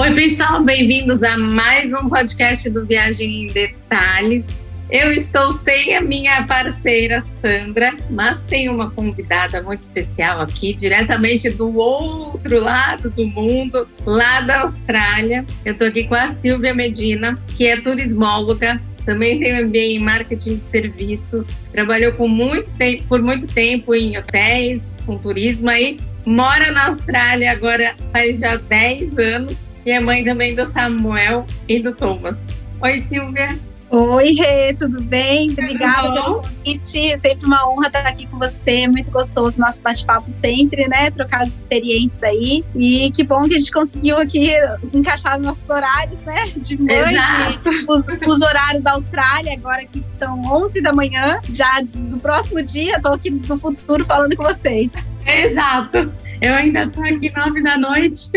Oi, pessoal, bem-vindos a mais um podcast do Viagem em Detalhes. Eu estou sem a minha parceira Sandra, mas tem uma convidada muito especial aqui, diretamente do outro lado do mundo, lá da Austrália. Eu estou aqui com a Silvia Medina, que é turismóloga, também tem MBA em marketing de serviços, trabalhou com muito tempo, por muito tempo em hotéis, com turismo aí, mora na Austrália agora faz já 10 anos e é mãe também do Samuel e do Thomas. Oi, Silvia. Oi, Rê, tudo bem? Obrigada pelo convite. É sempre uma honra estar aqui com você. Muito gostoso nosso bate-papo sempre, né? Trocar as experiências aí. E que bom que a gente conseguiu aqui encaixar nossos horários, né? De mãe, de, os, os, horários da Austrália, agora que são 11 da manhã. Já do próximo dia, estou aqui no futuro falando com vocês. Exato. Eu ainda estou aqui 9 da noite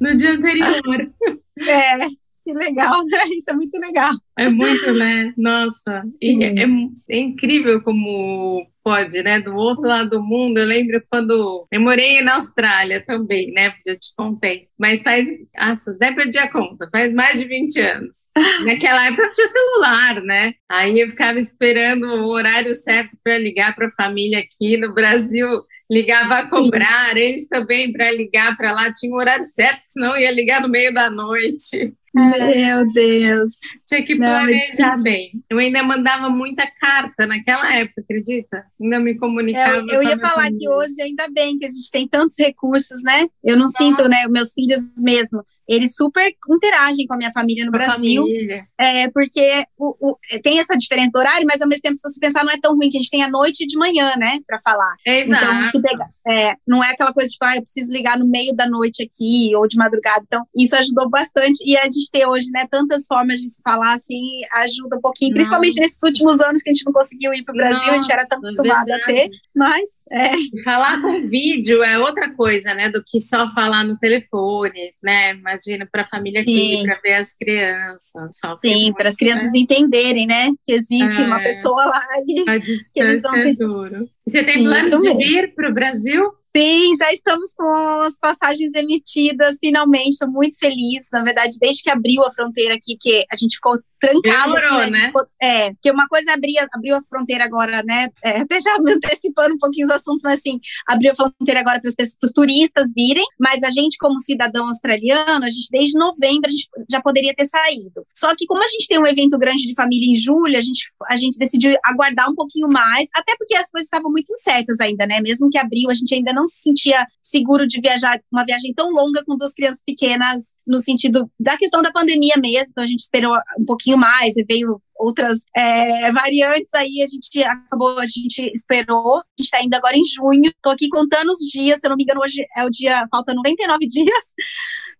no dia anterior. É, que legal, né? Isso é muito legal. É muito, né? Nossa. É, é, incrível como pode, né? Do outro lado do mundo, eu lembro quando eu morei na Austrália também, né? Já te contei. Mas faz, nossa, nem perdi a conta, faz mais de 20 anos. Naquela época tinha celular, né? Aí eu ficava esperando o horário certo para ligar para a família aqui no Brasil ligava a cobrar, eles também para ligar para lá tinha um horário certo, senão ia ligar no meio da noite. Meu Deus. Tinha que planejar bem. Eu ainda mandava muita carta naquela época, acredita? Ainda me comunicava. Eu, eu ia falar família. que hoje, ainda bem que a gente tem tantos recursos, né? Eu não sinto, né? Meus filhos mesmo, eles super interagem com a minha família no com Brasil. Família. É, porque o, o, tem essa diferença do horário, mas ao mesmo tempo, se você pensar, não é tão ruim que a gente tem a noite e de manhã, né? Para falar. Exato. Então, se pegar, é, não é aquela coisa tipo, ah, eu preciso ligar no meio da noite aqui ou de madrugada. Então, isso ajudou bastante. E a gente ter hoje, né, tantas formas de se falar, assim, ajuda um pouquinho, não. principalmente nesses últimos anos que a gente não conseguiu ir para o Brasil, a gente era tão acostumado a ter, mas é. Falar com vídeo é outra coisa, né, do que só falar no telefone, né, imagina para a família aqui, para ver as crianças. Sim, para as crianças né? entenderem, né, que existe é. uma pessoa lá e a que eles vão... é duro. Você tem planos de vir para o Brasil? Sim, já estamos com as passagens emitidas, finalmente, estou muito feliz. Na verdade, desde que abriu a fronteira aqui, que a gente ficou trancado. Demorou, aqui, né? Ficou, é, porque uma coisa é abrir, abriu a fronteira agora, né? É, até já antecipando um pouquinho os assuntos, mas assim, abriu a fronteira agora para os turistas virem, mas a gente, como cidadão australiano, a gente desde novembro a gente já poderia ter saído. Só que como a gente tem um evento grande de família em julho, a gente, a gente decidiu aguardar um pouquinho mais, até porque as coisas estavam muito incertas ainda, né? Mesmo que abriu, a gente ainda não se sentia seguro de viajar uma viagem tão longa com duas crianças pequenas, no sentido da questão da pandemia mesmo. Então a gente esperou um pouquinho mais e veio outras é, variantes aí a gente acabou, a gente esperou, a gente está indo agora em junho, estou aqui contando os dias, se eu não me engano hoje é o dia, falta 99 dias,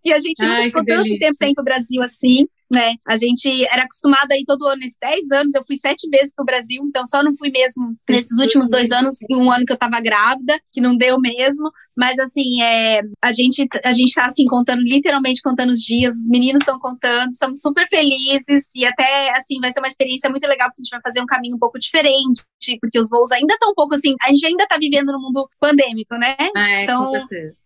e a gente Ai, ficou tanto delícia. tempo sem ir para o Brasil assim, né? A gente era acostumado aí todo ano, nesses 10 anos, eu fui sete vezes para o Brasil, então só não fui mesmo nesses últimos dois anos, um ano que eu estava grávida, que não deu mesmo, mas assim, é, a gente a gente está assim contando literalmente contando os dias, os meninos estão contando, estamos super felizes e até assim vai ser uma experiência muito legal porque a gente vai fazer um caminho um pouco diferente, porque os voos ainda estão um pouco assim, a gente ainda está vivendo no mundo pandêmico, né? Ah, é, então,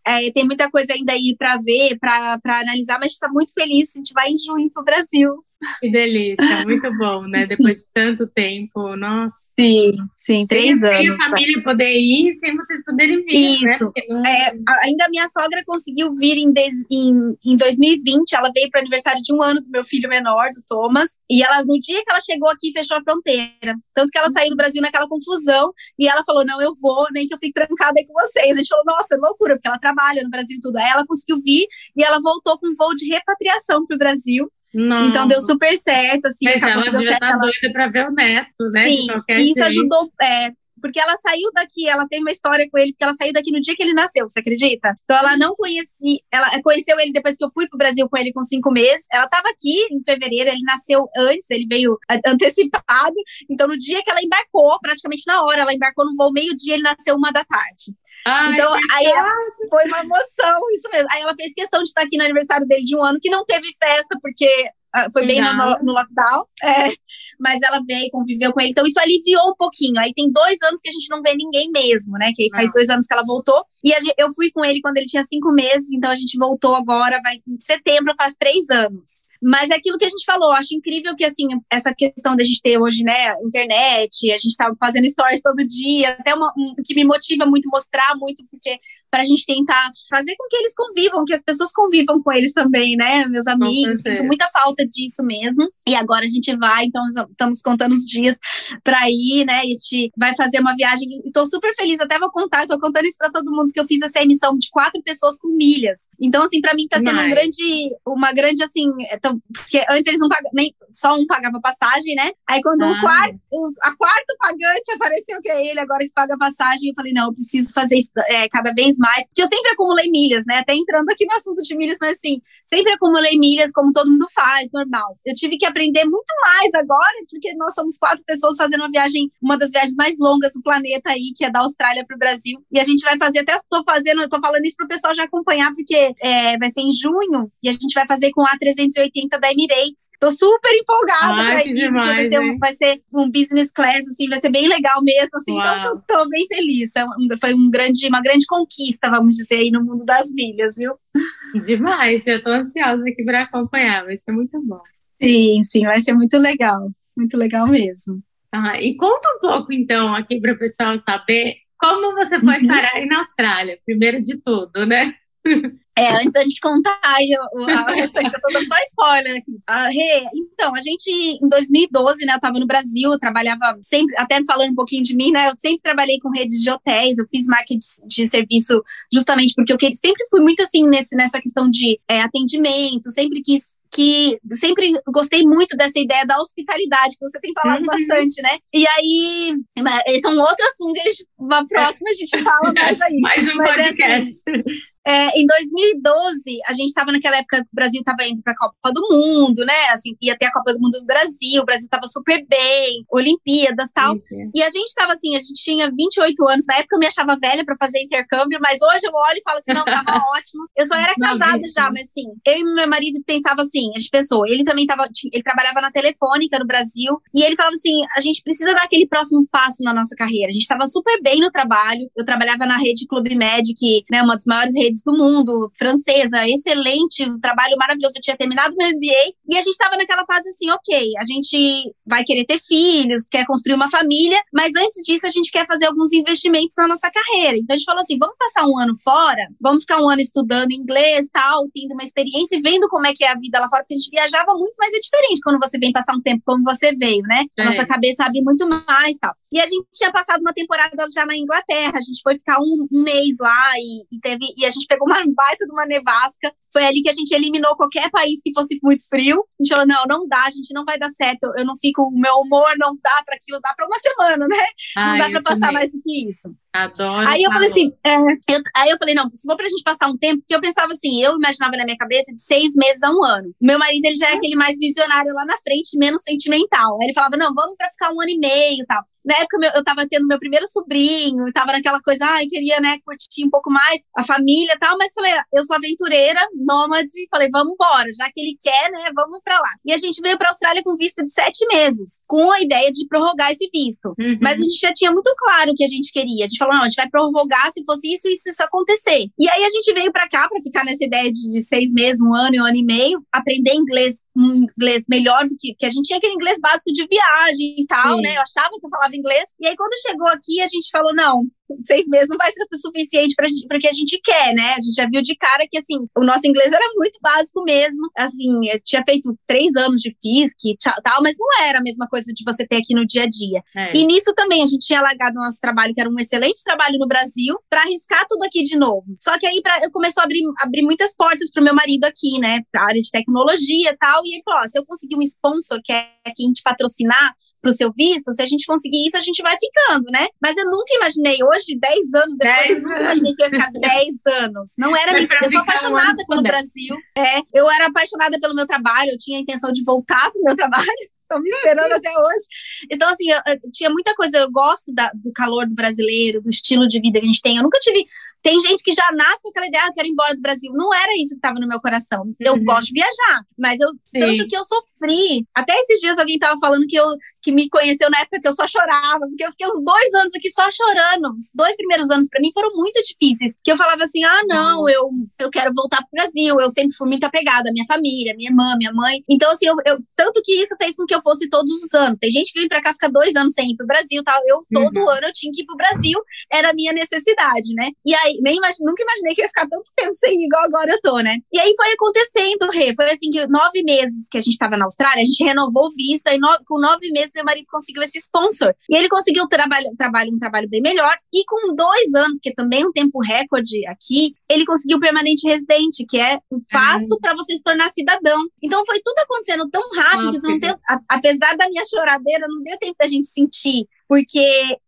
é, tem muita coisa ainda aí para ver, para analisar, mas a gente está muito feliz, a gente vai em junho para o Brasil. Que delícia, muito bom, né? Sim. Depois de tanto tempo, nossa. Sim, sim, três sem, anos. Sem a família poder ir, sem vocês poderem vir, né? Isso. Né? É, ainda a minha sogra conseguiu vir em, em, em 2020, ela veio para o aniversário de um ano do meu filho menor, do Thomas, e ela, no dia que ela chegou aqui, fechou a fronteira. Tanto que ela saiu do Brasil naquela confusão, e ela falou, não, eu vou, nem que eu fique trancada aí com vocês. A gente falou, nossa, é loucura, porque ela trabalha no Brasil e tudo. Aí ela conseguiu vir, e ela voltou com um voo de repatriação para o Brasil, não. Então deu super certo, assim. Mas ela tá ela... doida para ver o neto, né? Sim, isso jeito. ajudou, é, porque ela saiu daqui, ela tem uma história com ele, porque ela saiu daqui no dia que ele nasceu, você acredita? Então ela não conhecia, ela conheceu ele depois que eu fui pro Brasil com ele com cinco meses. Ela estava aqui em fevereiro, ele nasceu antes, ele veio antecipado. Então no dia que ela embarcou, praticamente na hora, ela embarcou no voo meio-dia, ele nasceu uma da tarde. Ai, então, aí foi uma emoção, isso mesmo. Aí ela fez questão de estar aqui no aniversário dele de um ano, que não teve festa, porque ah, foi bem no, no, lockdown, é, mas ela veio, conviveu com ele, então isso aliviou um pouquinho. Aí tem dois anos que a gente não vê ninguém mesmo, né? Que faz dois anos que ela voltou. E gente, eu fui com ele quando ele tinha cinco meses, então a gente voltou agora, vai em setembro, faz três anos. Mas é aquilo que a gente falou, acho incrível que, assim, essa questão da gente ter hoje, né, internet, a gente tá fazendo stories todo dia, até uma, um, que me motiva muito mostrar muito, porque para a gente tentar fazer com que eles convivam, que as pessoas convivam com eles também, né, meus amigos, sinto muita falta disso mesmo. E agora a gente vai, então estamos contando os dias para ir, né, e a gente vai fazer uma viagem, e tô super feliz, até vou contar, tô contando isso para todo mundo, que eu fiz essa emissão de quatro pessoas com milhas. Então, assim, para mim tá sendo um grande, uma grande, assim, então, porque antes eles não pagavam, nem só um pagava passagem, né? Aí quando ah. o quarto, o, a quarto pagante apareceu que é ele agora que paga passagem, eu falei, não, eu preciso fazer isso é, cada vez mais, porque eu sempre acumulei milhas, né? Até entrando aqui no assunto de milhas, mas assim, sempre acumulei milhas como todo mundo faz, normal. Eu tive que aprender muito mais agora, porque nós somos quatro pessoas fazendo uma viagem, uma das viagens mais longas do planeta aí, que é da Austrália para o Brasil, e a gente vai fazer, até tô fazendo, eu tô falando isso pro pessoal já acompanhar, porque é, vai ser em junho, e a gente vai fazer com a 380 da Emirates. Tô super empolgada Ai, pra ir, demais, vai, ser um, vai, ser um, business class, assim, vai ser bem legal mesmo, assim, Uau. então tô, tô, bem feliz. É foi um grande, uma grande conquista, vamos dizer, aí no mundo das milhas, viu? Demais, já tô ansiosa aqui para acompanhar, vai ser muito bom. Sim, sim, vai ser muito legal, muito legal mesmo. Ah, e conta um pouco, então, aqui para o pessoal saber como você foi uhum. parar aí na Austrália, primeiro de tudo, né? É, antes da gente contar aí o, a restante, eu tô dando só spoiler aqui. Ah, Rê, então, a gente, em 2012, né, eu tava no Brasil, eu trabalhava sempre, até falando um pouquinho de mim, né, eu sempre trabalhei com redes de hotéis, eu fiz marketing de, de serviço justamente porque eu sempre fui muito, assim, nesse, nessa questão de é, atendimento, sempre quis que sempre gostei muito dessa ideia da hospitalidade, que você tem falado uhum. bastante, né? E aí, esse é um outro assunto uma próxima a gente fala mais aí. mais um Mas podcast. É assim, é, em 2012, a gente estava naquela época que o Brasil estava indo para a Copa do Mundo, né? Assim, ia ter a Copa do Mundo no Brasil, o Brasil estava super bem, Olimpíadas tal. Sim, E a gente estava assim, a gente tinha 28 anos, na época eu me achava velha para fazer intercâmbio, mas hoje eu olho e falo assim: não, tava ótimo. Eu só era casada já, mas assim, eu e meu marido pensava assim, a gente pensou, ele também tava, ele trabalhava na telefônica no Brasil, e ele falava assim: a gente precisa dar aquele próximo passo na nossa carreira. A gente estava super bem no trabalho, eu trabalhava na rede Clube Med, que né, uma das maiores redes do mundo, francesa, excelente, um trabalho maravilhoso. Eu tinha terminado meu MBA e a gente estava naquela fase assim, ok, a gente vai querer ter filhos, quer construir uma família, mas antes disso a gente quer fazer alguns investimentos na nossa carreira. Então a gente falou assim, vamos passar um ano fora, vamos ficar um ano estudando inglês, tal, tendo uma experiência e vendo como é que é a vida lá fora, porque a gente viajava muito, mas é diferente quando você vem passar um tempo como você veio, né? A nossa é. cabeça abre muito mais, tal. E a gente tinha passado uma temporada já na Inglaterra, a gente foi ficar um, um mês lá e, e teve e a gente pegou uma baita de uma nevasca. Foi ali que a gente eliminou qualquer país que fosse muito frio. A gente falou: não, não dá, a gente não vai dar certo. Eu não fico, o meu humor não dá para aquilo, dá para uma semana, né? Ai, não dá para passar mais do que isso. Adoro. Aí eu falei assim, é, eu, aí eu falei, não, se for pra gente passar um tempo, porque eu pensava assim, eu imaginava na minha cabeça de seis meses a um ano. O meu marido, ele já é aquele mais visionário lá na frente, menos sentimental. Aí ele falava, não, vamos pra ficar um ano e meio e tal. Na época eu tava tendo meu primeiro sobrinho, tava naquela coisa, ai, ah, queria, né, curtir um pouco mais a família e tal, mas falei, ah, eu sou aventureira, nômade, falei, vamos embora, já que ele quer, né, vamos pra lá. E a gente veio pra Austrália com visto de sete meses, com a ideia de prorrogar esse visto. Uhum. Mas a gente já tinha muito claro o que a gente queria. A gente falou, não, a gente vai prorrogar se fosse isso, isso, isso acontecer. E aí a gente veio pra cá pra ficar nessa ideia de, de seis meses, um ano e um ano e meio, aprender inglês, um inglês melhor do que, que a gente tinha aquele inglês básico de viagem e tal, Sim. né? Eu achava que eu falava inglês. E aí, quando chegou aqui, a gente falou: não, seis meses não vai ser suficiente para o que a gente quer, né? A gente já viu de cara que, assim, o nosso inglês era muito básico mesmo. Assim, eu tinha feito três anos de FISC tal, mas não era a mesma coisa de você ter aqui no dia a dia. É. E nisso também, a gente tinha largado nosso trabalho, que era um excelente trabalho no Brasil, para arriscar tudo aqui de novo. Só que aí pra, eu começou a abrir, abrir muitas portas para o meu marido aqui, né? A área de tecnologia e tal. E ele falou: ó, se eu conseguir um sponsor que é quem te patrocinar, para o seu visto, se a gente conseguir isso, a gente vai ficando, né? Mas eu nunca imaginei, hoje, 10 anos depois, 10 eu nunca imaginei que ia ficar 10 anos. Não era minha Eu sou apaixonada pelo Brasil. É, eu era apaixonada pelo meu trabalho, eu tinha a intenção de voltar para o meu trabalho. Estou me esperando até hoje. Então, assim, eu, eu, tinha muita coisa. Eu gosto da, do calor do brasileiro, do estilo de vida que a gente tem. Eu nunca tive Tem gente que já nasce com aquela ideia, ah, eu quero ir embora do Brasil. Não era isso que estava no meu coração. Eu uhum. gosto de viajar, mas eu Sim. tanto que eu sofri. Até esses dias alguém estava falando que eu que me conheceu na época que eu só chorava, porque eu fiquei uns dois anos aqui só chorando. Os dois primeiros anos para mim foram muito difíceis. Que eu falava assim: ah, não, uhum. eu, eu quero voltar pro Brasil. Eu sempre fui muito apegada à minha família, minha irmã, minha mãe. Então, assim, eu, eu tanto que isso fez com que eu fosse todos os anos. Tem gente que vem para cá ficar dois anos sem ir pro Brasil tal. Eu, todo uhum. ano, eu tinha que ir pro Brasil, era a minha necessidade, né? E aí, nem imag... nunca imaginei que ia ficar tanto tempo sem ir igual agora eu tô, né? E aí foi acontecendo, Rê. Foi assim que nove meses que a gente tava na Austrália, a gente renovou o visto, aí no... com nove meses meu marido conseguiu esse sponsor. E ele conseguiu trabalho, trabalho, um trabalho bem melhor. E com dois anos, que é também um tempo recorde aqui, ele conseguiu permanente residente, que é o um passo uhum. para você se tornar cidadão. Então foi tudo acontecendo tão rápido, que não deu, apesar da minha choradeira, não deu tempo da gente sentir porque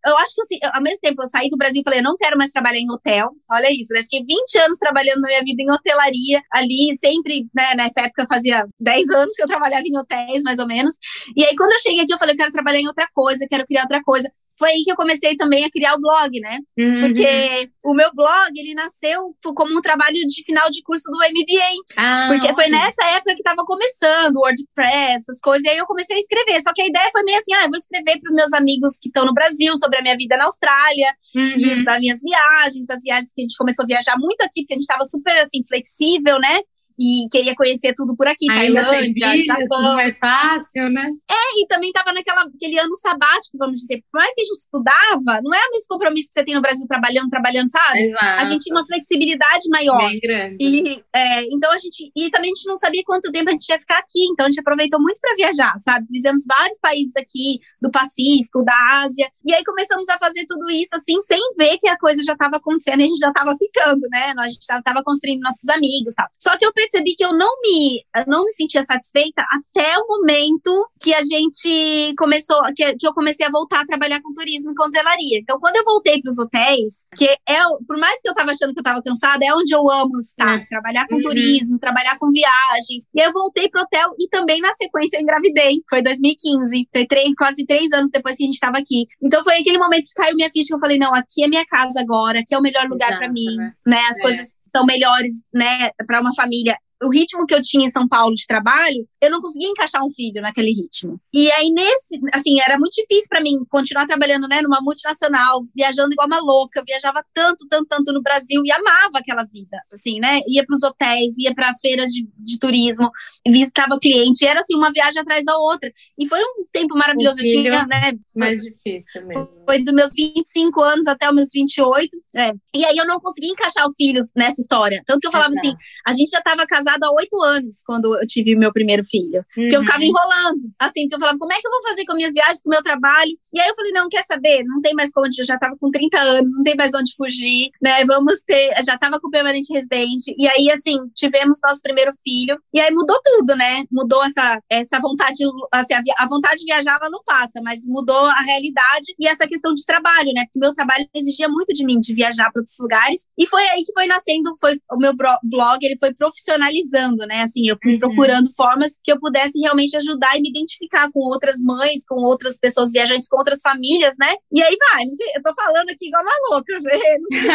eu acho que, assim, ao mesmo tempo, eu saí do Brasil e falei, eu não quero mais trabalhar em hotel. Olha isso, né? Fiquei 20 anos trabalhando na minha vida em hotelaria, ali, sempre, né? Nessa época, fazia 10 anos que eu trabalhava em hotéis, mais ou menos. E aí, quando eu cheguei aqui, eu falei, eu quero trabalhar em outra coisa, quero criar outra coisa foi aí que eu comecei também a criar o blog, né? Uhum. Porque o meu blog, ele nasceu como um trabalho de final de curso do MBA. Ah, porque foi nessa época que estava começando o WordPress, essas coisas, e aí eu comecei a escrever. Só que a ideia foi meio assim, ah, eu vou escrever para os meus amigos que estão no Brasil sobre a minha vida na Austrália, uhum. e das minhas viagens, das viagens que a gente começou a viajar muito aqui, porque a gente estava super, assim, flexível, né? E queria conhecer tudo por aqui, Ainda Tailândia, Japão. mais fácil, né? É, e também tava naquela, aquele ano sabático, vamos dizer. Por mais que a gente estudava, não é o mesmo compromisso que você tem no Brasil trabalhando, trabalhando, sabe? Exato. A gente tinha uma flexibilidade maior. Bem grande. E, é, então a gente, e também a gente não sabia quanto tempo a gente ia ficar aqui, então a gente aproveitou muito para viajar, sabe? Fizemos vários países aqui, do Pacífico, da Ásia, e aí começamos a fazer tudo isso assim, sem ver que a coisa já estava acontecendo e a gente já estava ficando, né? A gente estava construindo nossos amigos, tal. Só que eu percebi que eu não me, não me sentia satisfeita até o momento que a gente começou, que, que eu comecei a voltar a trabalhar com turismo e com hotelaria. Então, quando eu voltei para os hotéis, que é, por mais que eu estava achando que eu estava cansada, é onde eu amo estar, é. trabalhar com uhum. turismo, trabalhar com viagens. E eu voltei para o hotel e também na sequência eu engravidei. Foi 2015, foi três, quase três anos depois que a gente estava aqui. Então, foi aquele momento que caiu minha ficha que eu falei, não, aqui é minha casa agora, aqui é o melhor lugar para mim, né? né? As é. coisas são melhores, né, para uma família o ritmo que eu tinha em São Paulo de trabalho, eu não conseguia encaixar um filho naquele ritmo. E aí, nesse, assim, era muito difícil para mim continuar trabalhando, né, numa multinacional, viajando igual uma louca, viajava tanto, tanto, tanto no Brasil e amava aquela vida, assim, né? Ia para os hotéis, ia para feiras de, de, turismo, visitava cliente, era assim, uma viagem atrás da outra. E foi um tempo maravilhoso. Eu tinha, né? Mais difícil mesmo. Foi dos meus 25 anos até os meus 28. É. E aí eu não conseguia encaixar os filhos nessa história. Tanto que eu falava assim, a gente já estava casado casada há oito anos quando eu tive meu primeiro filho. Uhum. Que eu ficava enrolando. Assim, que eu falava, como é que eu vou fazer com minhas viagens, com o meu trabalho? E aí eu falei, não, quer saber? Não tem mais como, eu já estava com 30 anos, não tem mais onde fugir, né? Vamos ter, já estava com permanente residente. E aí, assim, tivemos nosso primeiro filho. E aí mudou tudo, né? Mudou essa, essa vontade, assim, a, a vontade de viajar, ela não passa, mas mudou a realidade e essa questão de trabalho, né? Porque meu trabalho exigia muito de mim, de viajar para outros lugares. E foi aí que foi nascendo, foi o meu blog, ele foi profissionalizado analisando, né? Assim, eu fui uhum. procurando formas que eu pudesse realmente ajudar e me identificar com outras mães, com outras pessoas viajantes, com outras famílias, né? E aí vai, não sei, eu tô falando aqui igual uma louca, não sei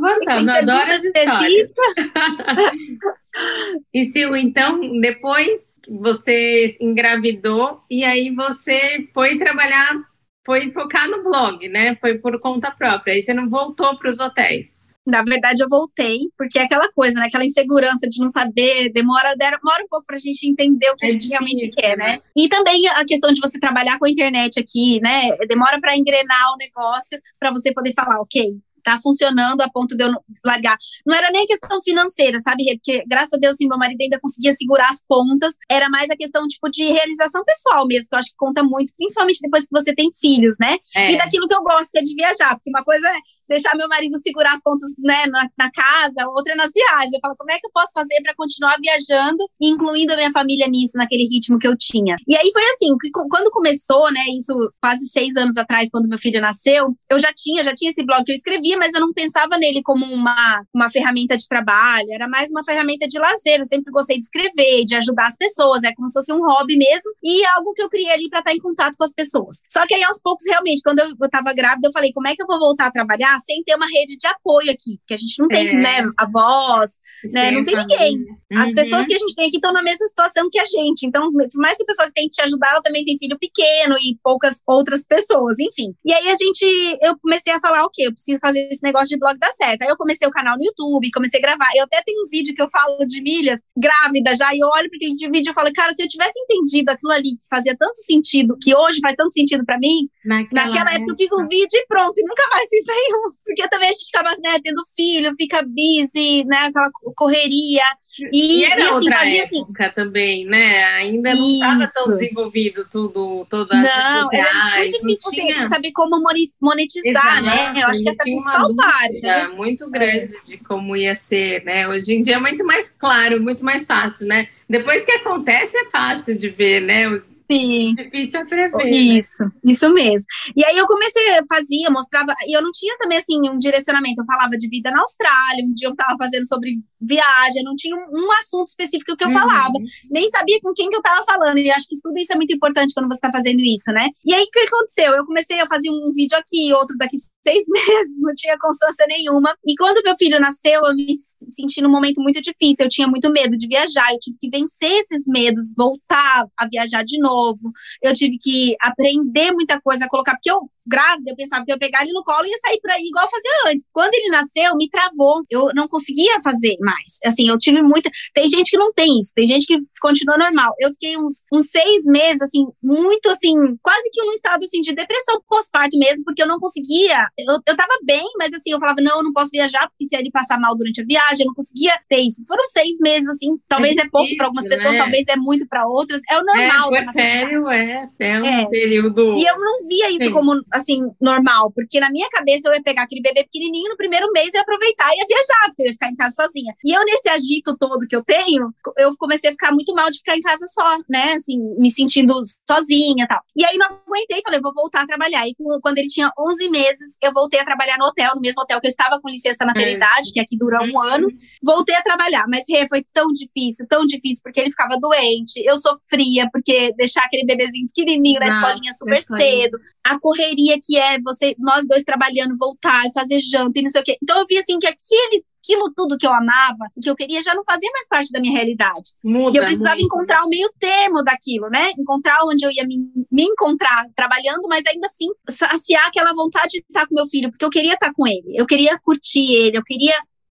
gostando, adoro as E Sil, então, depois você engravidou e aí você foi trabalhar, foi focar no blog, né? Foi por conta própria. Aí você não voltou para os hotéis. Na verdade, eu voltei, porque é aquela coisa, né? Aquela insegurança de não saber, demora, demora um pouco para a gente entender o que é a gente realmente quer, né? né? E também a questão de você trabalhar com a internet aqui, né? Demora para engrenar o negócio, para você poder falar, ok, tá funcionando a ponto de eu largar. Não era nem questão financeira, sabe? Porque, graças a Deus, sim, meu marido ainda conseguia segurar as pontas. Era mais a questão, tipo, de realização pessoal mesmo, que eu acho que conta muito, principalmente depois que você tem filhos, né? É. E daquilo que eu gosto, que é de viajar. Porque uma coisa é deixar meu marido segurar as pontas né, na, na, casa, outra nas viagens. Eu falo, como é que eu posso fazer para continuar viajando, incluindo a minha família nisso, naquele ritmo que eu tinha? E aí foi assim, que, quando começou, né, isso quase seis anos atrás, quando meu filho nasceu, eu já tinha, já tinha esse blog que eu escrevia, mas eu não pensava nele como uma, uma ferramenta de trabalho, era mais uma ferramenta de lazer. Eu sempre gostei de escrever, de ajudar as pessoas, é como se fosse um hobby mesmo, e algo que eu criei ali para estar em contato com as pessoas. Só que aí, aos poucos, realmente, quando eu, eu tava grávida, eu falei, como é que eu vou voltar a trabalhar sem ter uma rede de apoio aqui, porque a gente não tem, é. né, avós, né, não tem ninguém. As uhum. pessoas que a gente tem aqui estão na mesma situação que a gente. Então, por mais que a pessoa que tem que te ajudar, ela também tem filho pequeno e poucas outras pessoas, enfim. E aí a gente, eu comecei a falar, ok, eu preciso fazer esse negócio de blog dar certo. Aí eu comecei o canal no YouTube, comecei a gravar. Eu até tenho um vídeo que eu falo de milhas, grávida já, e eu olho para aquele vídeo e falo, cara, se eu tivesse entendido aquilo ali que fazia tanto sentido, que hoje faz tanto sentido para mim, naquela, naquela época eu fiz um vídeo e pronto, e nunca mais fiz nenhum. Porque também a gente acaba, né, tendo filho, fica busy, né, aquela correria. E, e era e, assim, outra fazia assim. época assim. também, né? Ainda não estava tão desenvolvido tudo, todas Não, era muito difícil tinha... saber como monetizar, né? Exato, né? Eu acho que essa é a principal parte. Né? Muito grande é. de como ia ser, né? Hoje em dia é muito mais claro, muito mais fácil, né? Depois que acontece é fácil de ver, né? Sim. Difícil é prever. Né? Isso, né? isso mesmo. E aí eu comecei, fazia, mostrava, e eu não tinha também assim um direcionamento. Eu falava de vida na Austrália, um dia eu estava fazendo sobre viagem, não tinha um, um, assunto específico que eu uhum. falava, nem sabia com quem que eu estava falando. E acho que tudo isso é muito importante quando você está fazendo isso, né? E aí o que aconteceu? Eu comecei a fazer um vídeo aqui, outro daqui seis meses, não tinha constância nenhuma. E quando meu filho nasceu, eu me senti num momento muito difícil. Eu tinha muito medo de viajar, eu tive que vencer esses medos, voltar a viajar de novo. Eu tive que aprender muita coisa colocar, porque eu grávida, eu pensava que eu ia pegar ele no colo e ia sair por aí igual eu fazia antes. Quando ele nasceu, me travou. Eu não conseguia fazer mais. Assim, eu tive muita. Tem gente que não tem isso, tem gente que continua normal. Eu fiquei uns, uns seis meses, assim, muito assim, quase que um estado assim de depressão pós-parto mesmo, porque eu não conseguia. Eu, eu tava bem, mas assim, eu falava, não, eu não posso viajar, porque se ele passar mal durante a viagem, eu não conseguia ter isso. Foram seis meses, assim, talvez é, é pouco para algumas pessoas, né? talvez é muito para outras. É o normal. É, puerpério é até um é. período. E eu não via isso Sim. como assim, normal, porque na minha cabeça eu ia pegar aquele bebê pequenininho no primeiro mês e aproveitar e ia viajar, porque eu ia ficar em casa sozinha. E eu, nesse agito todo que eu tenho, eu comecei a ficar muito mal de ficar em casa só, né, assim, me sentindo sozinha e tal. E aí não aguentei, falei, vou voltar a trabalhar. E quando ele tinha 11 meses, eu voltei a trabalhar no hotel, no mesmo hotel que eu estava com licença maternidade, que aqui dura um ano. Voltei a trabalhar, mas Rê, foi tão difícil, tão difícil, porque ele ficava doente, eu sofria, porque deixar aquele bebezinho pequenininho na escolinha super cedo, a correria que é você, nós dois trabalhando, voltar e fazer janta e não sei o quê. Então eu vi assim que aquele aquilo tudo que eu amava, que eu queria, já não fazia mais parte da minha realidade. Muda, e eu precisava muito. encontrar o meio termo daquilo, né? Encontrar onde eu ia me, me, encontrar trabalhando, mas ainda assim saciar aquela vontade de estar com meu filho, porque eu queria estar com ele, eu queria curtir ele, eu queria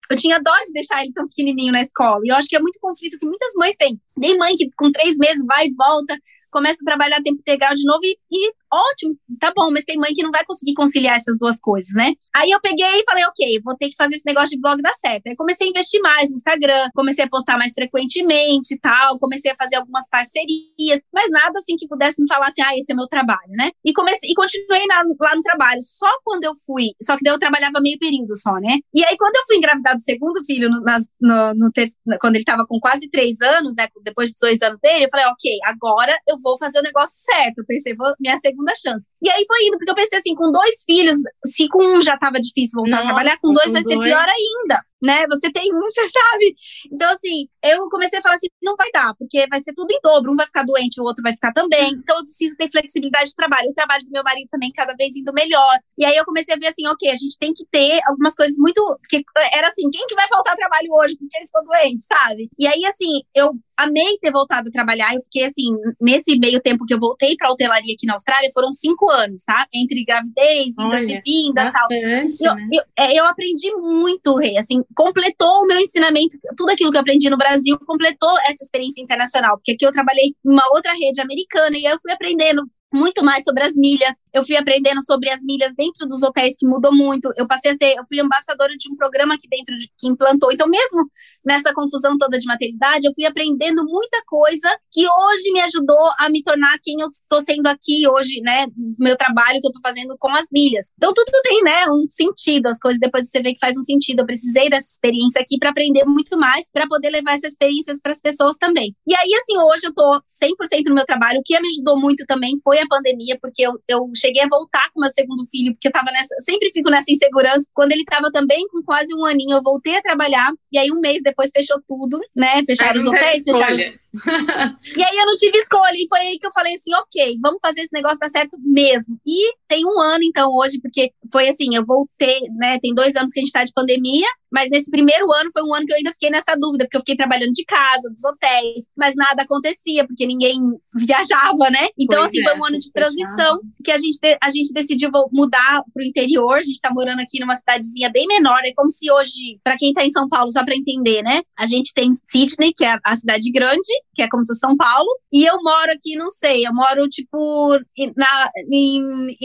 eu tinha dó de deixar ele tão pequenininho na escola. E eu acho que é muito conflito que muitas mães têm. Tem mãe que com três meses vai e volta, começa a trabalhar tempo integral de novo e, e ótimo, tá bom, mas tem mãe que não vai conseguir conciliar essas duas coisas, né? Aí eu peguei e falei, ok, vou ter que fazer esse negócio de blog dar certo. Aí comecei a investir mais no Instagram, comecei a postar mais frequentemente e tal, comecei a fazer algumas parcerias, mas nada assim que pudesse me falar assim, ah, esse é meu trabalho, né? E comecei e continuei na, lá no trabalho. Só quando eu fui, só que daí eu trabalhava meio período só, né? E aí quando eu fui engravidar do segundo filho, no, no, no ter, quando ele tava com quase três anos, né? Depois de dois anos dele, eu falei, ok, agora eu vou fazer o negócio certo. Eu pensei, vou, minha segunda chance. E aí foi indo, porque eu pensei assim, com dois filhos, se com um já estava difícil voltar Nossa, a trabalhar, com dois com vai dois. ser pior ainda né? Você tem um, você sabe. Então, assim, eu comecei a falar assim: não vai dar, porque vai ser tudo em dobro. Um vai ficar doente, o outro vai ficar também. Então, eu preciso ter flexibilidade de trabalho. O trabalho do meu marido também cada vez indo melhor. E aí eu comecei a ver assim: ok, a gente tem que ter algumas coisas muito. que Era assim: quem que vai faltar trabalho hoje porque ele ficou doente, sabe? E aí, assim, eu amei ter voltado a trabalhar. Eu fiquei assim, nesse meio tempo que eu voltei para hotelaria aqui na Austrália, foram cinco anos, tá? Entre gravidez, idas e vindas, tal. Eu, né? eu, é, eu, aprendi muito, Rei, assim, completou o meu ensinamento, tudo aquilo que eu aprendi no Brasil, completou essa experiência internacional, porque aqui eu trabalhei em uma outra rede americana e eu fui aprendendo muito mais sobre as milhas. Eu fui aprendendo sobre as milhas dentro dos hotéis, que mudou muito. Eu passei a ser, eu fui embaixadora de um programa aqui dentro de, que implantou. Então, mesmo nessa confusão toda de maternidade, eu fui aprendendo muita coisa que hoje me ajudou a me tornar quem eu estou sendo aqui hoje, né? Meu trabalho que eu estou fazendo com as milhas. Então, tudo tem, né? Um sentido. As coisas depois você vê que faz um sentido. Eu precisei dessa experiência aqui para aprender muito mais, para poder levar essas experiências para as pessoas também. E aí, assim, hoje eu estou 100% no meu trabalho. O que me ajudou muito também foi a pandemia, porque eu, eu cheguei a voltar com meu segundo filho, porque eu tava nessa, sempre fico nessa insegurança. Quando ele tava também com quase um aninho, eu voltei a trabalhar, e aí um mês depois fechou tudo, né? Fecharam os hotéis, fecharam os e aí eu não tive escolha, e foi aí que eu falei assim, ok, vamos fazer esse negócio dar certo mesmo. E tem um ano, então, hoje, porque foi assim, eu voltei, né, tem dois anos que a gente tá de pandemia, mas nesse primeiro ano foi um ano que eu ainda fiquei nessa dúvida, porque eu fiquei trabalhando de casa, dos hotéis, mas nada acontecia, porque ninguém viajava, né? Então, pois assim, é, foi um ano de transição que a gente, a gente decidiu mudar para o interior. A gente está morando aqui numa cidadezinha bem menor. É como se hoje, para quem está em São Paulo, só para entender, né? A gente tem Sydney, que é a cidade grande, que é como se fosse São Paulo, e eu moro aqui, não sei, eu moro tipo na, em,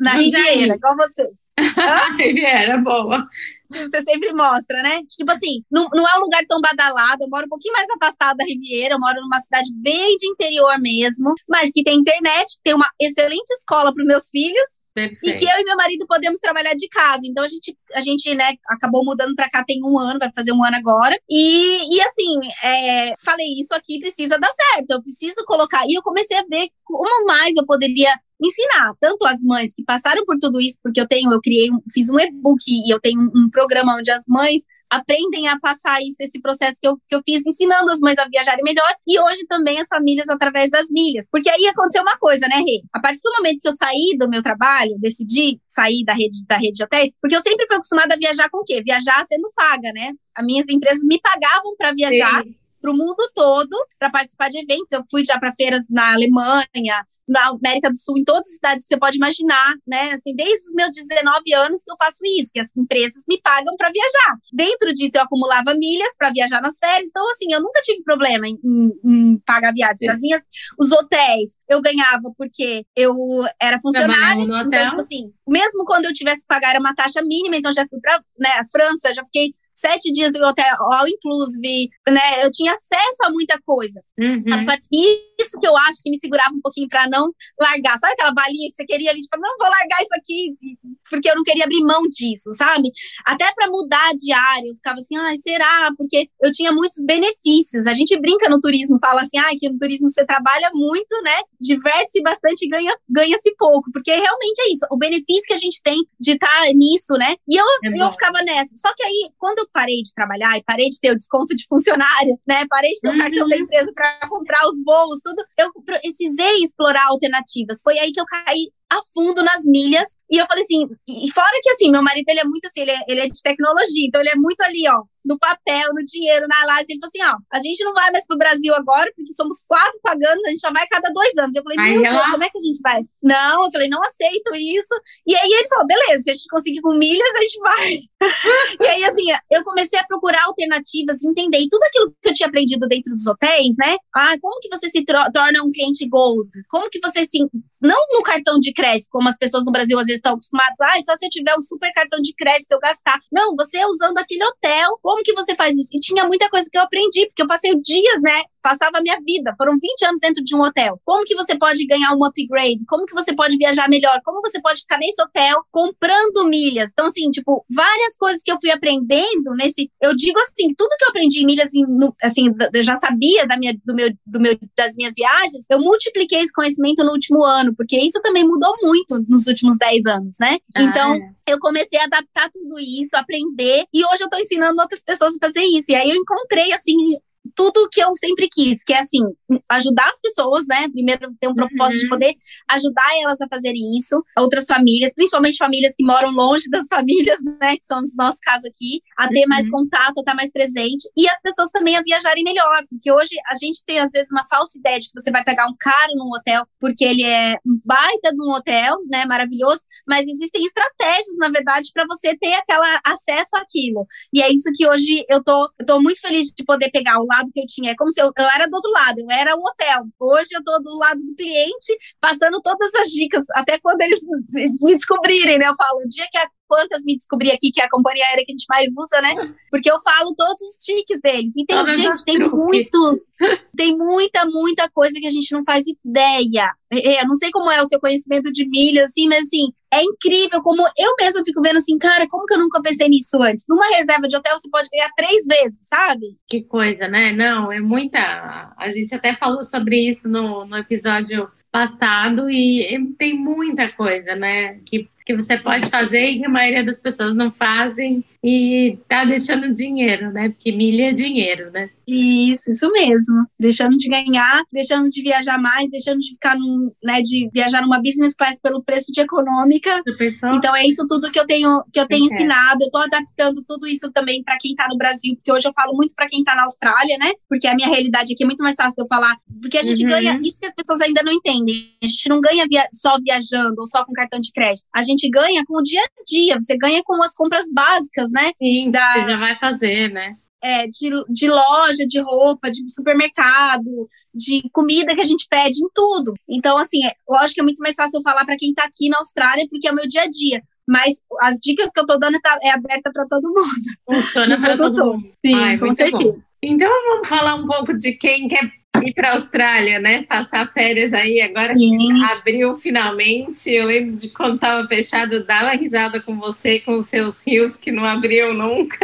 na Riviera, igual você. Riviera, boa você sempre mostra, né? Tipo assim, não, não é um lugar tão badalado, eu moro um pouquinho mais afastado da Riviera, eu moro numa cidade bem de interior mesmo, mas que tem internet, tem uma excelente escola para os meus filhos, Perfeito. E que eu e meu marido podemos trabalhar de casa. Então a gente, a gente né, acabou mudando para cá tem um ano, vai fazer um ano agora. E, e assim, é, falei, isso aqui precisa dar certo, eu preciso colocar. E eu comecei a ver como mais eu poderia ensinar tanto as mães que passaram por tudo isso, porque eu tenho, eu criei, fiz um e-book e eu tenho um, programa onde as mães aprendem a passar isso, esse processo que eu, que eu fiz, ensinando as mães a viajarem melhor, e hoje também as famílias através das milhas. Porque aí aconteceu uma coisa, né, Rê? A partir do momento que eu saí do meu trabalho, decidi sair da rede, da rede de hotéis, porque eu sempre fui acostumada a viajar com o quê? Viajar sendo paga, né? As minhas empresas me pagavam para viajar. para o mundo todo para participar de eventos. Eu fui já para feiras na Alemanha, na América do Sul, em todas as cidades que você pode imaginar, né? Assim, desde os meus 19 anos que eu faço isso, que as empresas me pagam para viajar. Dentro disso, eu acumulava milhas para viajar nas férias. Então, assim, eu nunca tive problema em, em, em pagar viagens. As minhas, os hotéis, eu ganhava porque eu era funcionária. Então, tipo assim, mesmo quando eu tivesse que pagar era uma taxa mínima, então já fui para né, a França, já fiquei sete dias em hotel all inclusive, né? Eu tinha acesso a muita coisa. Uhum. Partir isso que eu acho que me segurava um pouquinho para não largar. Sabe aquela balinha que você queria ali, tipo, não vou largar isso aqui, porque eu não queria abrir mão disso, sabe? Até para mudar de área, eu ficava assim, ai, será? Porque eu tinha muitos benefícios. A gente brinca no turismo, fala assim, ai, que no turismo você trabalha muito, né? Diverte-se bastante e ganha, ganha-se pouco, porque realmente é isso. O benefício que a gente tem de estar tá nisso, né? E eu, é eu ficava nessa. Só que aí, quando eu parei de trabalhar e parei de ter o desconto de funcionário, né? Parei de ter o cartão da uhum. empresa para comprar os voos, tudo, eu precisei explorar alternativas. Foi aí que eu caí a fundo nas milhas. E eu falei assim, e fora que assim, meu marido ele é muito assim, ele é, ele é de tecnologia, então ele é muito ali, ó, no papel, no dinheiro, na laje. Ele falou assim: ó, a gente não vai mais pro Brasil agora, porque somos quatro pagando, a gente só vai cada dois anos. Eu falei, Ai, meu Deus, como é que a gente vai? Não, eu falei, não aceito isso. E aí ele falou: beleza, se a gente conseguir com milhas, a gente vai. e aí, assim, eu comecei a procurar alternativas, entender e tudo aquilo que eu tinha aprendido dentro dos hotéis, né? Ah, como que você se torna um cliente gold? Como que você se. Não no cartão de crédito, como as pessoas no Brasil às vezes estão acostumadas, ah, só se eu tiver um super cartão de crédito eu gastar. Não, você usando aquele hotel, como que você faz isso? E tinha muita coisa que eu aprendi, porque eu passei dias, né, passava a minha vida, foram 20 anos dentro de um hotel. Como que você pode ganhar um upgrade? Como que você pode viajar melhor? Como você pode ficar nesse hotel comprando milhas? Então, assim, tipo, várias coisas que eu fui aprendendo nesse. Eu digo assim, tudo que eu aprendi em milhas, assim, eu já sabia da minha, do meu, do meu, das minhas viagens, eu multipliquei esse conhecimento no último ano, porque isso também mudou muito nos últimos 10 anos, né? Ah, então, é. eu comecei a adaptar tudo isso, aprender, e hoje eu tô ensinando outras pessoas a fazer isso. E aí eu encontrei, assim, tudo que eu sempre quis, que é assim, ajudar as pessoas, né? Primeiro ter um propósito uhum. de poder ajudar elas a fazerem isso, outras famílias, principalmente famílias que moram longe das famílias, né? Que somos no nosso caso aqui, a ter uhum. mais contato, a estar mais presente, e as pessoas também a viajarem melhor, porque hoje a gente tem às vezes uma falsa ideia de que você vai pegar um cara num hotel porque ele é um baita de um hotel, né? Maravilhoso, mas existem estratégias, na verdade, para você ter aquela acesso àquilo. E é isso que hoje eu tô, eu tô muito feliz de poder pegar o lado que eu tinha. É como se eu, eu era do outro lado, eu era o hotel. Hoje eu tô do lado do cliente, passando todas as dicas, até quando eles me descobrirem, né? Eu falo, o dia que a quantas me descobri aqui, que é a companhia aérea que a gente mais usa, né? Porque eu falo todos os tiques deles. E tem, gente, tem muito, tem muita, muita coisa que a gente não faz ideia. É, eu não sei como é o seu conhecimento de milhas, assim, mas assim, é incrível como eu mesma fico vendo assim, cara, como que eu nunca pensei nisso antes? Numa reserva de hotel você pode ganhar três vezes, sabe? Que coisa, né? Não, é muita. A gente até falou sobre isso no, no episódio passado e tem muita coisa, né? Que que você pode fazer e a maioria das pessoas não fazem. E tá deixando dinheiro, né? Porque milha é dinheiro, né? Isso, isso mesmo. Deixando de ganhar, deixando de viajar mais, deixando de ficar num, né, de viajar numa business class pelo preço de econômica. Então é isso tudo que eu tenho que eu tenho eu ensinado. Eu tô adaptando tudo isso também para quem tá no Brasil, porque hoje eu falo muito para quem tá na Austrália, né? Porque a minha realidade aqui é muito mais fácil de eu falar, porque a gente uhum. ganha isso que as pessoas ainda não entendem. A gente não ganha via, só viajando ou só com cartão de crédito. A gente ganha com o dia a dia, você ganha com as compras básicas, né? Sim, da, você já vai fazer, né? é, de, de loja, de roupa, de supermercado, de comida que a gente pede, em tudo. Então, assim, é, lógico que é muito mais fácil eu falar para quem está aqui na Austrália, porque é o meu dia a dia. Mas as dicas que eu estou dando tá, é aberta para todo mundo. Funciona para todo mundo. Sim, Ai, com certeza. Bom. Então, vamos falar um pouco de quem quer ir para a Austrália, né? Passar férias aí. Agora Sim. abriu finalmente. Eu lembro de quando estava fechado, dava risada com você, com os seus rios que não abriam nunca.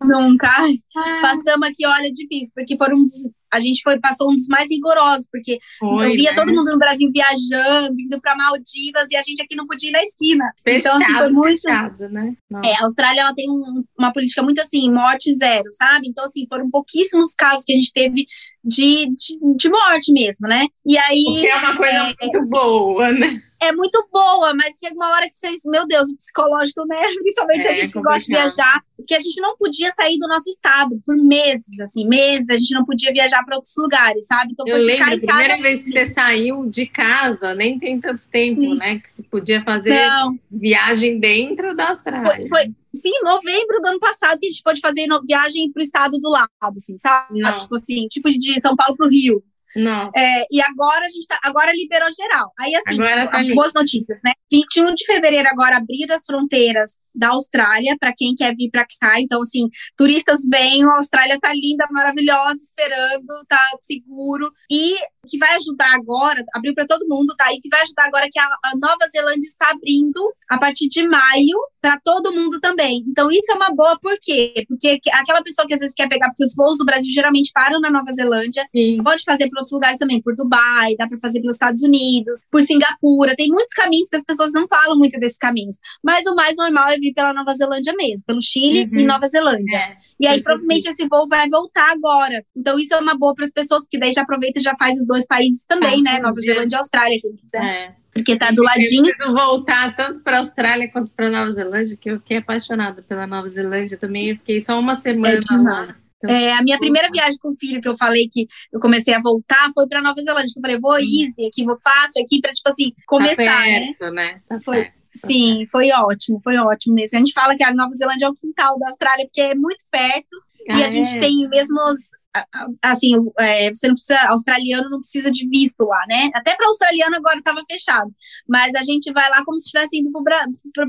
Nunca. Ah. Passamos aqui, olha, difícil, porque foram a gente foi, passou um dos mais rigorosos, porque foi, eu via né? todo mundo no Brasil viajando, indo para Maldivas, e a gente aqui não podia ir na esquina. Fechado, então, assim, foi muito. Fechado, né? É, a Austrália ela tem um, uma política muito assim, morte zero, sabe? Então, assim, foram pouquíssimos casos que a gente teve de, de, de morte mesmo, né? E aí. O que é uma coisa é, muito boa, né? é muito boa, mas chega uma hora que vocês, meu Deus, o psicológico, né? Principalmente é, a gente que gosta de viajar, porque a gente não podia sair do nosso estado por meses, assim, meses, a gente não podia viajar para outros lugares, sabe? Então, Eu lembro, a primeira casa, vez que você saiu de casa, nem tem tanto tempo, Sim. né? Que você podia fazer não. viagem dentro da Austrália. Foi, foi, sim, novembro do ano passado que a gente pôde fazer viagem para o estado do lado, assim, sabe? Não. Tipo assim, tipo de São Paulo para o Rio. Não. É, e agora a gente tá, agora liberou geral. Aí, assim, tá as boas notícias, né? 21 de fevereiro agora abriram as fronteiras da Austrália para quem quer vir para cá. Então, assim, turistas venham, a Austrália tá linda, maravilhosa, esperando, tá seguro. E o que vai ajudar agora, abriu para todo mundo, tá? E o que vai ajudar agora é que a, a Nova Zelândia está abrindo a partir de maio para todo mundo também. Então, isso é uma boa, por quê? Porque aquela pessoa que às vezes quer pegar, porque os voos do Brasil geralmente param na Nova Zelândia, Sim. pode fazer para outros lugares também, por Dubai, dá para fazer pelos Estados Unidos, por Singapura, tem muitos caminhos que as pessoas não falam muito desses caminhos, mas o mais normal é vir pela Nova Zelândia mesmo, pelo Chile uhum. e Nova Zelândia. É. E aí, provavelmente, esse voo vai voltar agora. Então, isso é uma boa para as pessoas, porque daí já aproveita e já faz os dois países também, ah, né? Nova Zelândia e Austrália, quem quiser. É. Porque tá do ladinho. Eu preciso voltar tanto para a Austrália quanto para Nova Zelândia, que eu fiquei apaixonada pela Nova Zelândia também. Eu fiquei só uma semana é lá. Então, é, a minha primeira viagem com o filho que eu falei que eu comecei a voltar foi para Nova Zelândia. Eu falei, vou hum. easy aqui, vou fácil aqui para tipo assim começar, tá perto, né? né? Tá foi, certo. Sim, foi ótimo, foi ótimo mesmo. A gente fala que a Nova Zelândia é o quintal da Austrália porque é muito perto ah, e a é. gente tem mesmos assim, é, você não precisa, australiano não precisa de visto lá, né? Até para australiano agora estava fechado, mas a gente vai lá como se estivesse indo para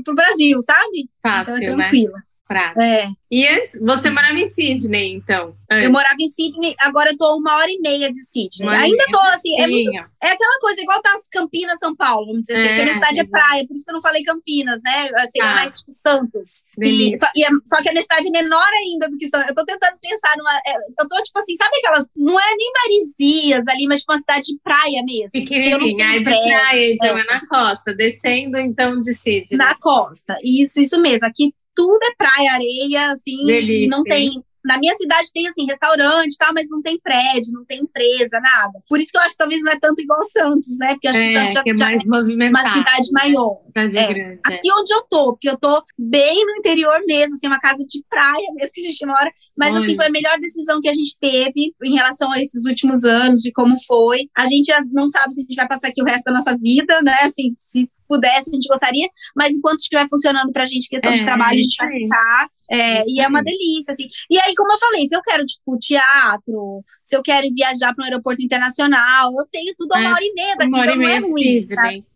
o Brasil, sabe? Fácil, então é né? tranquilo. Né? É. E antes, você morava em Sydney, então? Antes. Eu morava em Sydney, agora eu tô uma hora e meia de Sydney. Uma Ainda tô assim, é, muito, é, aquela coisa, igual tá as Campinas, São Paulo, vamos dizer assim, é, assim, porque minha cidade é, é praia, por isso que eu não falei Campinas, né? Assim, ah, mais tipo Santos. E, só, e é, só, que a minha cidade é menor ainda do que Santos. Eu tô tentando pensar numa. É, eu tô, tipo assim, sabe aquelas. Não é nem Marizias ali, mas tipo uma cidade de praia mesmo. Pequenininha, é de praia, então é. é na costa, descendo então de Sydney. Na costa, isso, isso mesmo. Aqui tudo é praia, areia, assim, Delícia. e não tem na minha cidade tem, assim, restaurante, tá, mas não tem prédio, não tem empresa, nada. Por isso que eu acho que talvez não é tanto igual Santos, né? Porque eu acho é, que Santos já, que é mais movimentado, uma cidade né? maior. Cidade é. grande, é. Aqui onde eu tô, porque eu tô bem no interior mesmo, assim, uma casa de praia mesmo que a gente mora. Mas, Olha. assim, foi a melhor decisão que a gente teve em relação a esses últimos anos, de como foi. A gente já não sabe se a gente vai passar aqui o resto da nossa vida, né? Assim, se pudesse, a gente gostaria, mas enquanto estiver funcionando pra gente questão é, de trabalho, a gente vai ficar. É, e é uma delícia, assim. E aí, como eu falei, se eu quero, tipo, teatro, se eu quero viajar para um aeroporto internacional, eu tenho tudo a uma é, hora e meia daqui, então não é ruim?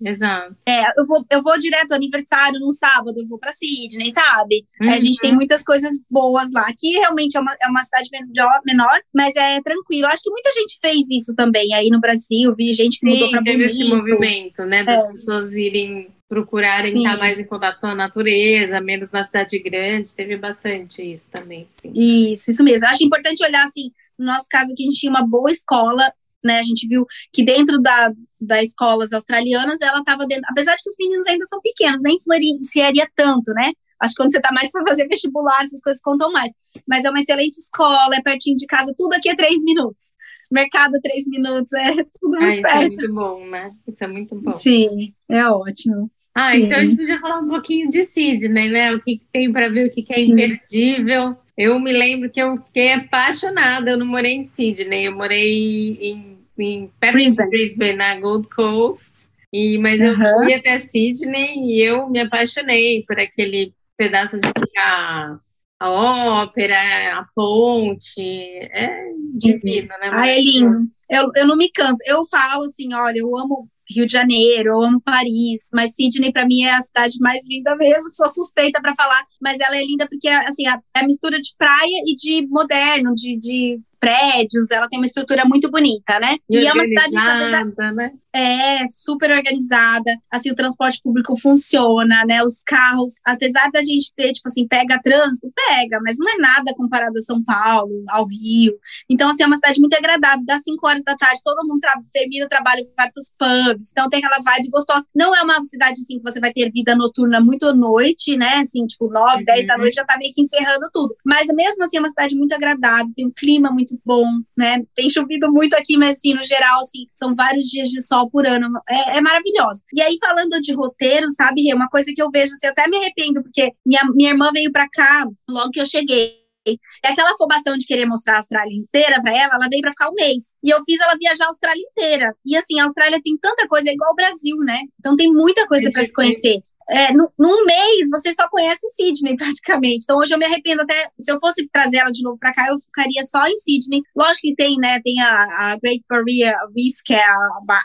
Exato. É, eu vou, eu vou direto aniversário num sábado, eu vou para Sydney, sabe? Uhum. A gente tem uhum. muitas coisas boas lá. Aqui realmente é uma, é uma cidade menor, menor, mas é tranquilo. Acho que muita gente fez isso também aí no Brasil, vi gente que Sim, mudou para teve esse movimento, né, das é. pessoas irem procurarem sim. estar mais em contato com a natureza, menos na cidade grande, teve bastante isso também, sim. Isso, isso mesmo. Acho importante olhar, assim, no nosso caso aqui, a gente tinha uma boa escola, né, a gente viu que dentro da, das escolas australianas, ela estava dentro, apesar de que os meninos ainda são pequenos, nem influenciaria tanto, né, Acho que quando você está mais para fazer vestibular, essas coisas contam mais. Mas é uma excelente escola, é pertinho de casa, tudo aqui é três minutos. Mercado, três minutos, é tudo muito ah, perto. Isso é muito bom, né? Isso é muito bom. Sim, é ótimo. Ah, Sim. então a gente podia falar um pouquinho de Sidney, né? O que, que tem para ver, o que, que é imperdível. Eu me lembro que eu fiquei apaixonada. Eu não morei em Sydney, eu morei em, em perto Brisbane. de Brisbane, na Gold Coast. E, mas eu Aham. fui até Sydney e eu me apaixonei por aquele pedaço de a, a ópera, a ponte. É divino, né? Ah, é lindo. Eu, eu não me canso. Eu falo assim, olha, eu amo Rio de Janeiro, eu amo Paris, mas Sydney para mim é a cidade mais linda mesmo. Sou suspeita para falar, mas ela é linda porque assim a, é a mistura de praia e de moderno, de, de prédios. Ela tem uma estrutura muito bonita, né? E, é uma cidade organizada, né? é super organizada, assim, o transporte público funciona, né, os carros, apesar da gente ter, tipo assim, pega trânsito, pega, mas não é nada comparado a São Paulo, ao Rio, então, assim, é uma cidade muito agradável, das 5 horas da tarde, todo mundo termina o trabalho, vai pros pubs, então tem aquela vibe gostosa, não é uma cidade, assim, que você vai ter vida noturna muito à noite, né, assim, tipo, 9, 10 da Uhum. noite já tá meio que encerrando tudo, mas mesmo assim, é uma cidade muito agradável, tem um clima muito bom, né, tem chovido muito aqui, mas, assim, no geral, assim, são vários dias de sol por ano. É, é maravilhosa. E aí, falando de roteiro, sabe, Rê, uma coisa que eu vejo, assim, eu até me arrependo, porque minha, minha irmã veio pra cá logo que eu cheguei. E aquela afobação de querer mostrar a Austrália inteira pra ela, ela veio pra ficar um mês. E eu fiz ela viajar a Austrália inteira. E assim, a Austrália tem tanta coisa, é igual ao Brasil, né? Então tem muita coisa pra se conhecer. É, no- num mês, você só conhece Sydney, praticamente. Então, hoje eu me arrependo até. Se eu fosse trazer ela de novo pra cá, eu ficaria só em Sydney. Lógico que tem, né? Tem a, a Great Barrier Reef, que é a,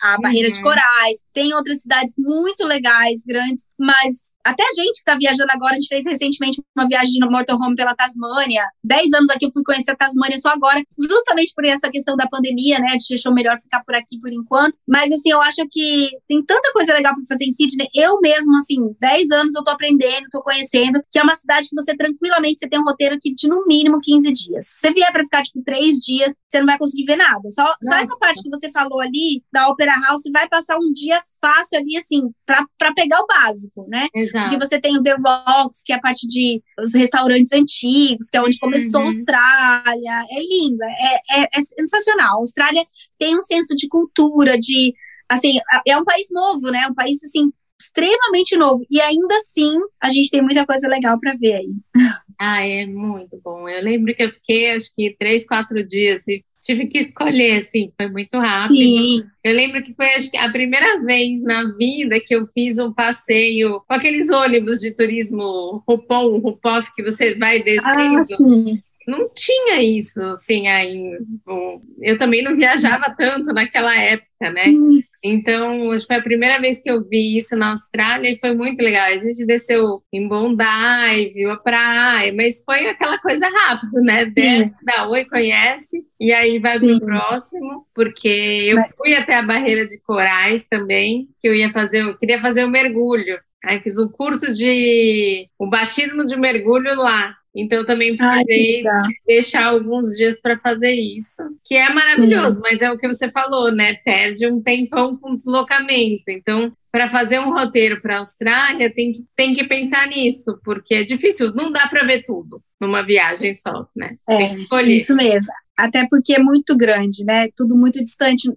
a barreira de Uhum. corais. Tem outras cidades muito legais, grandes, mas. Até a gente que tá viajando agora, a gente fez recentemente uma viagem no motorhome pela Tasmânia. Dez anos aqui eu fui conhecer a Tasmânia só agora, justamente por essa questão da pandemia, né? A gente achou melhor ficar por aqui por enquanto. Mas, assim, eu acho que tem tanta coisa legal para fazer em Sydney. Eu mesmo, assim, 10 anos eu tô aprendendo, tô conhecendo, que é uma cidade que você tranquilamente você tem um roteiro aqui de no mínimo 15 dias. Se você vier para ficar, tipo, 3 dias, você não vai conseguir ver nada. Só, só essa parte que você falou ali, da Opera House, vai passar um dia fácil ali, assim, para pegar o básico, né? Exato. Porque você tem o The Rocks, que é a parte de os restaurantes antigos, que é onde começou a Uhum. Austrália. É linda, é, é, é sensacional. A Austrália tem um senso de cultura, de assim, é um país novo, né? Um país assim extremamente novo e ainda assim a gente tem muita coisa legal para ver aí. Ah, é muito bom. Eu lembro que eu fiquei, acho que três, quatro dias e tive que escolher, assim, foi muito rápido. Sim, Eu lembro que foi acho que a primeira vez na vida que eu fiz um passeio com aqueles ônibus de turismo Rupon, Rupoff, que você vai ah, descendo. sim. Não tinha isso, assim, aí. Eu também não viajava tanto naquela época, né? Então, acho que foi a primeira vez que eu vi isso na Austrália e foi muito legal. A gente desceu em Bondi, viu a praia, mas foi aquela coisa rápida, né? Desce, dá oi, conhece, e aí vai pro Sim. próximo, porque eu Mas- fui até a barreira de corais também, que eu ia fazer, eu queria fazer o mergulho. Aí fiz o curso de o batismo de mergulho lá. Então eu também Ai, precisei legal. deixar alguns dias para fazer isso, que é maravilhoso, mas é o que você falou, né? Perde um tempão com deslocamento. Então, para fazer um roteiro para a Austrália, tem que, tem que pensar nisso, porque é difícil, não dá para ver tudo numa viagem só, né? Tem É, que escolher. Isso mesmo. Até porque é muito grande, né? Tudo muito distante.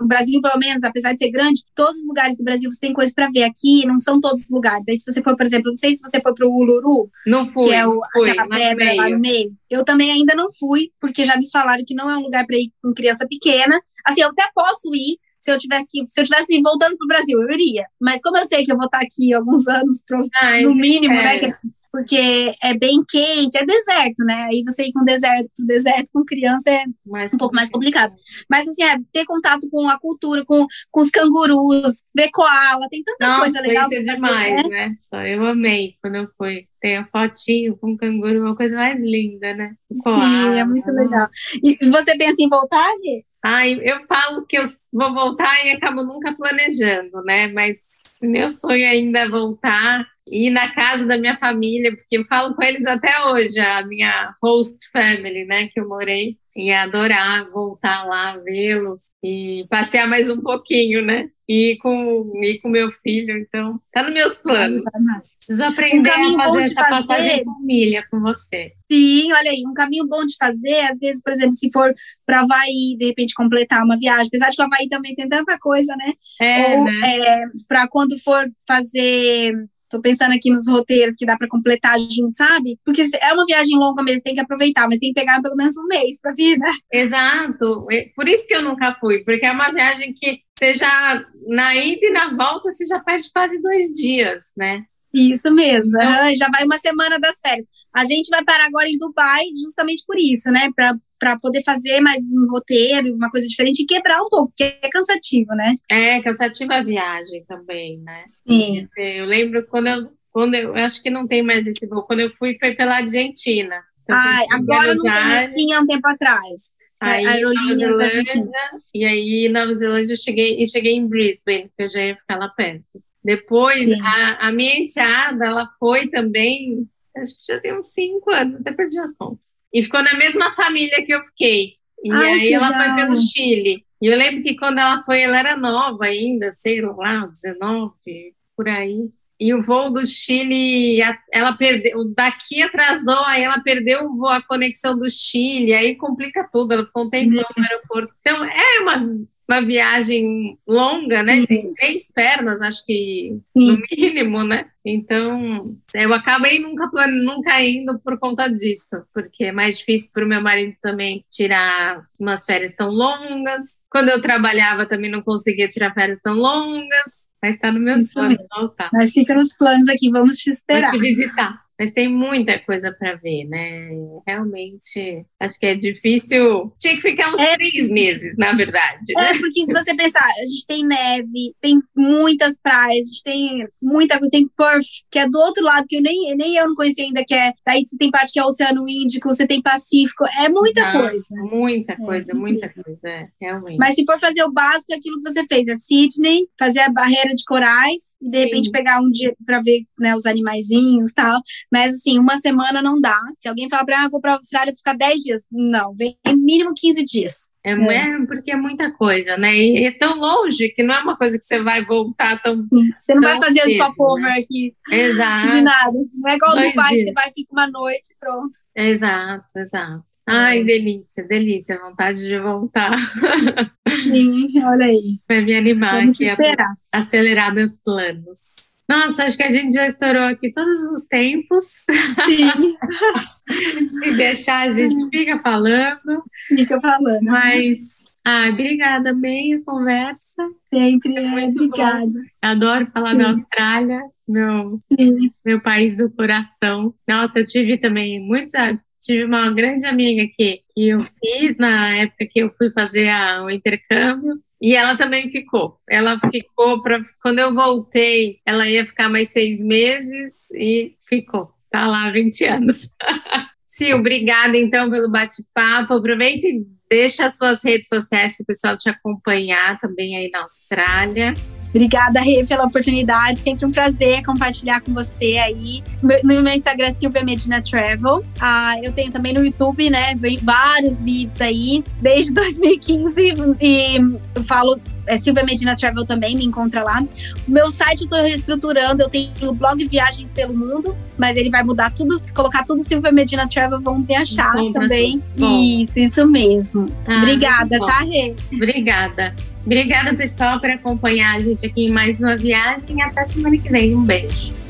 O Brasil, pelo menos, apesar de ser grande, todos os lugares do Brasil você tem coisas para ver. Aqui não são todos os lugares. Aí, se você for, por exemplo, não sei se você foi para o Uluru, Não fui, que é o, fui, aquela pedra lá no meio. meio. Eu também ainda não fui, porque já me falaram que não é um lugar para ir com criança pequena. Assim, eu até posso ir. Se eu tivesse que, se eu tivesse voltando para o Brasil, eu iria. Mas como eu sei que eu vou estar aqui alguns anos, pro- Ah, no esse mínimo, né? Porque é bem quente, é deserto, né? Aí você ir com deserto, deserto com criança é Mais um pouco mais complicado. Mas assim, é ter contato com a cultura, com, com os cangurus, ver koala, tem tanta Nossa, coisa legal. isso é pra fazer, demais, né? né? Só eu amei quando eu fui. Tem a fotinho com o canguru, uma coisa mais linda, né? O Sim, koala, é muito né? legal. E e você pensa em voltar, Rê? Ai, eu falo que eu vou voltar e acabo nunca planejando, né? Mas meu sonho ainda é voltar ir na casa da minha família, porque eu falo com eles até hoje, a minha host family, né, que eu morei. Ia adorar voltar lá, vê-los e passear mais um pouquinho, né? E com, e com meu filho, então tá nos meus planos. Preciso aprender um a fazer essa fazer... passagem de família com você. Sim, olha aí, um caminho bom de fazer, às vezes, por exemplo, se for para Havaí, de repente completar uma viagem, apesar de que o Havaí também tem tanta coisa, né? É, Ou né? é, para quando for fazer Tô pensando aqui nos roteiros que dá para completar junto, sabe? Porque é uma viagem longa mesmo, tem que aproveitar, mas tem que pegar pelo menos um mês para vir, né? Exato. Por isso que eu nunca fui, porque é uma viagem que você já, na ida e na volta, você já perde quase dois dias, né? Isso mesmo, então, já vai uma semana das férias. A gente vai parar agora em Dubai justamente por isso, né? Para poder fazer mais um roteiro, uma coisa diferente e quebrar um pouco, porque é cansativo, né? É, cansativa a viagem também, né? Sim. Eu lembro quando eu, quando eu, eu acho que não tem mais esse voo, quando eu fui foi pela Argentina. Então, ah, agora não tem, tinha um tempo atrás. Aí, Nova Zelândia, e aí, Nova Zelândia, eu cheguei, e cheguei em Brisbane, que eu já ia ficar lá perto. Depois, a, a, minha enteada, ela foi também, acho que já tem uns cinco anos, até perdi as contas. E ficou na mesma família que eu fiquei. E Ai, aí ela legal. foi pelo Chile. E eu lembro que quando ela foi, ela era nova ainda, sei lá, 19, por aí. E o voo do Chile, ela perdeu, daqui atrasou, aí ela perdeu o voo, a conexão do Chile, aí complica tudo, ela ficou um tempão no aeroporto. Então, é uma uma viagem longa, né? Sim. Tem seis pernas, acho que Sim. no mínimo, né? Então, eu acabei nunca nunca indo por conta disso, porque é mais difícil para o meu marido também tirar umas férias tão longas. Quando eu trabalhava também não conseguia tirar férias tão longas. Mas está no meu sonho voltar. Mas fica nos planos aqui, vamos te esperar. Vamos te visitar. Mas tem muita coisa para ver, né? Realmente, acho que é difícil. Tinha que ficar uns é, três meses, na verdade. É, né? porque se você pensar, a gente tem neve, tem muitas praias, a gente tem muita coisa, tem Perth, que é do outro lado, que eu nem, nem eu não conheci ainda, que é. Daí você tem parte que é o Oceano Índico, você tem Pacífico, é muita coisa. Muita é, coisa, é, muita coisa, é, realmente. Mas se for fazer o básico, é aquilo que você fez, é Sydney, fazer a barreira de corais, e de Sim. repente pegar um dia para ver né, os animaizinhos e tal. Mas, assim, uma semana não dá. Se alguém falar para ah, vou para a Austrália ficar 10 dias, não, vem mínimo 15 dias. É, é, porque é muita coisa, né? E é tão longe que não é uma coisa que você vai voltar tão. Você não vai fazer cedo, stopover né? aqui. Exato. De nada. Não é igual do Dubai, que você vai, fica uma noite pronto. Exato, exato. Ai, delícia, delícia, vontade de voltar. Sim, olha aí. Vai me animar aqui a acelerar meus planos. Nossa, acho que a gente já estourou aqui todos os tempos. Sim. Se deixar, a gente fica falando. Fica falando. Mas, ah, obrigada, meia conversa. Sempre, é, obrigada. Bom. Adoro falar Sim. da Austrália, meu, meu país do coração. Nossa, eu tive também muitos. Tive uma grande amiga que, que eu fiz na época que eu fui fazer a, o intercâmbio. E ela também ficou. Ela ficou para quando eu voltei, ela ia ficar mais seis meses e ficou. Tá lá 20 anos. Sim, obrigada então pelo bate-papo. Aproveita e deixa as suas redes sociais para o pessoal te acompanhar também aí na Austrália. Obrigada, Rê, pela oportunidade. Sempre um prazer compartilhar com você aí. No meu Instagram, Silvia Medina Travel. Ah, eu tenho também no YouTube, né? Vários vídeos aí, desde 2015. E eu falo é Silvia Medina Travel também, me encontra lá. O meu site eu tô reestruturando, eu tenho o blog Viagens pelo Mundo, mas ele vai mudar tudo, se colocar tudo Silvia Medina Travel, vão me achar também. Isso, isso mesmo. Ah, Obrigada, tá, Rê? Obrigada. Obrigada, pessoal, por acompanhar a gente aqui em mais uma viagem. Até semana que vem. Um beijo.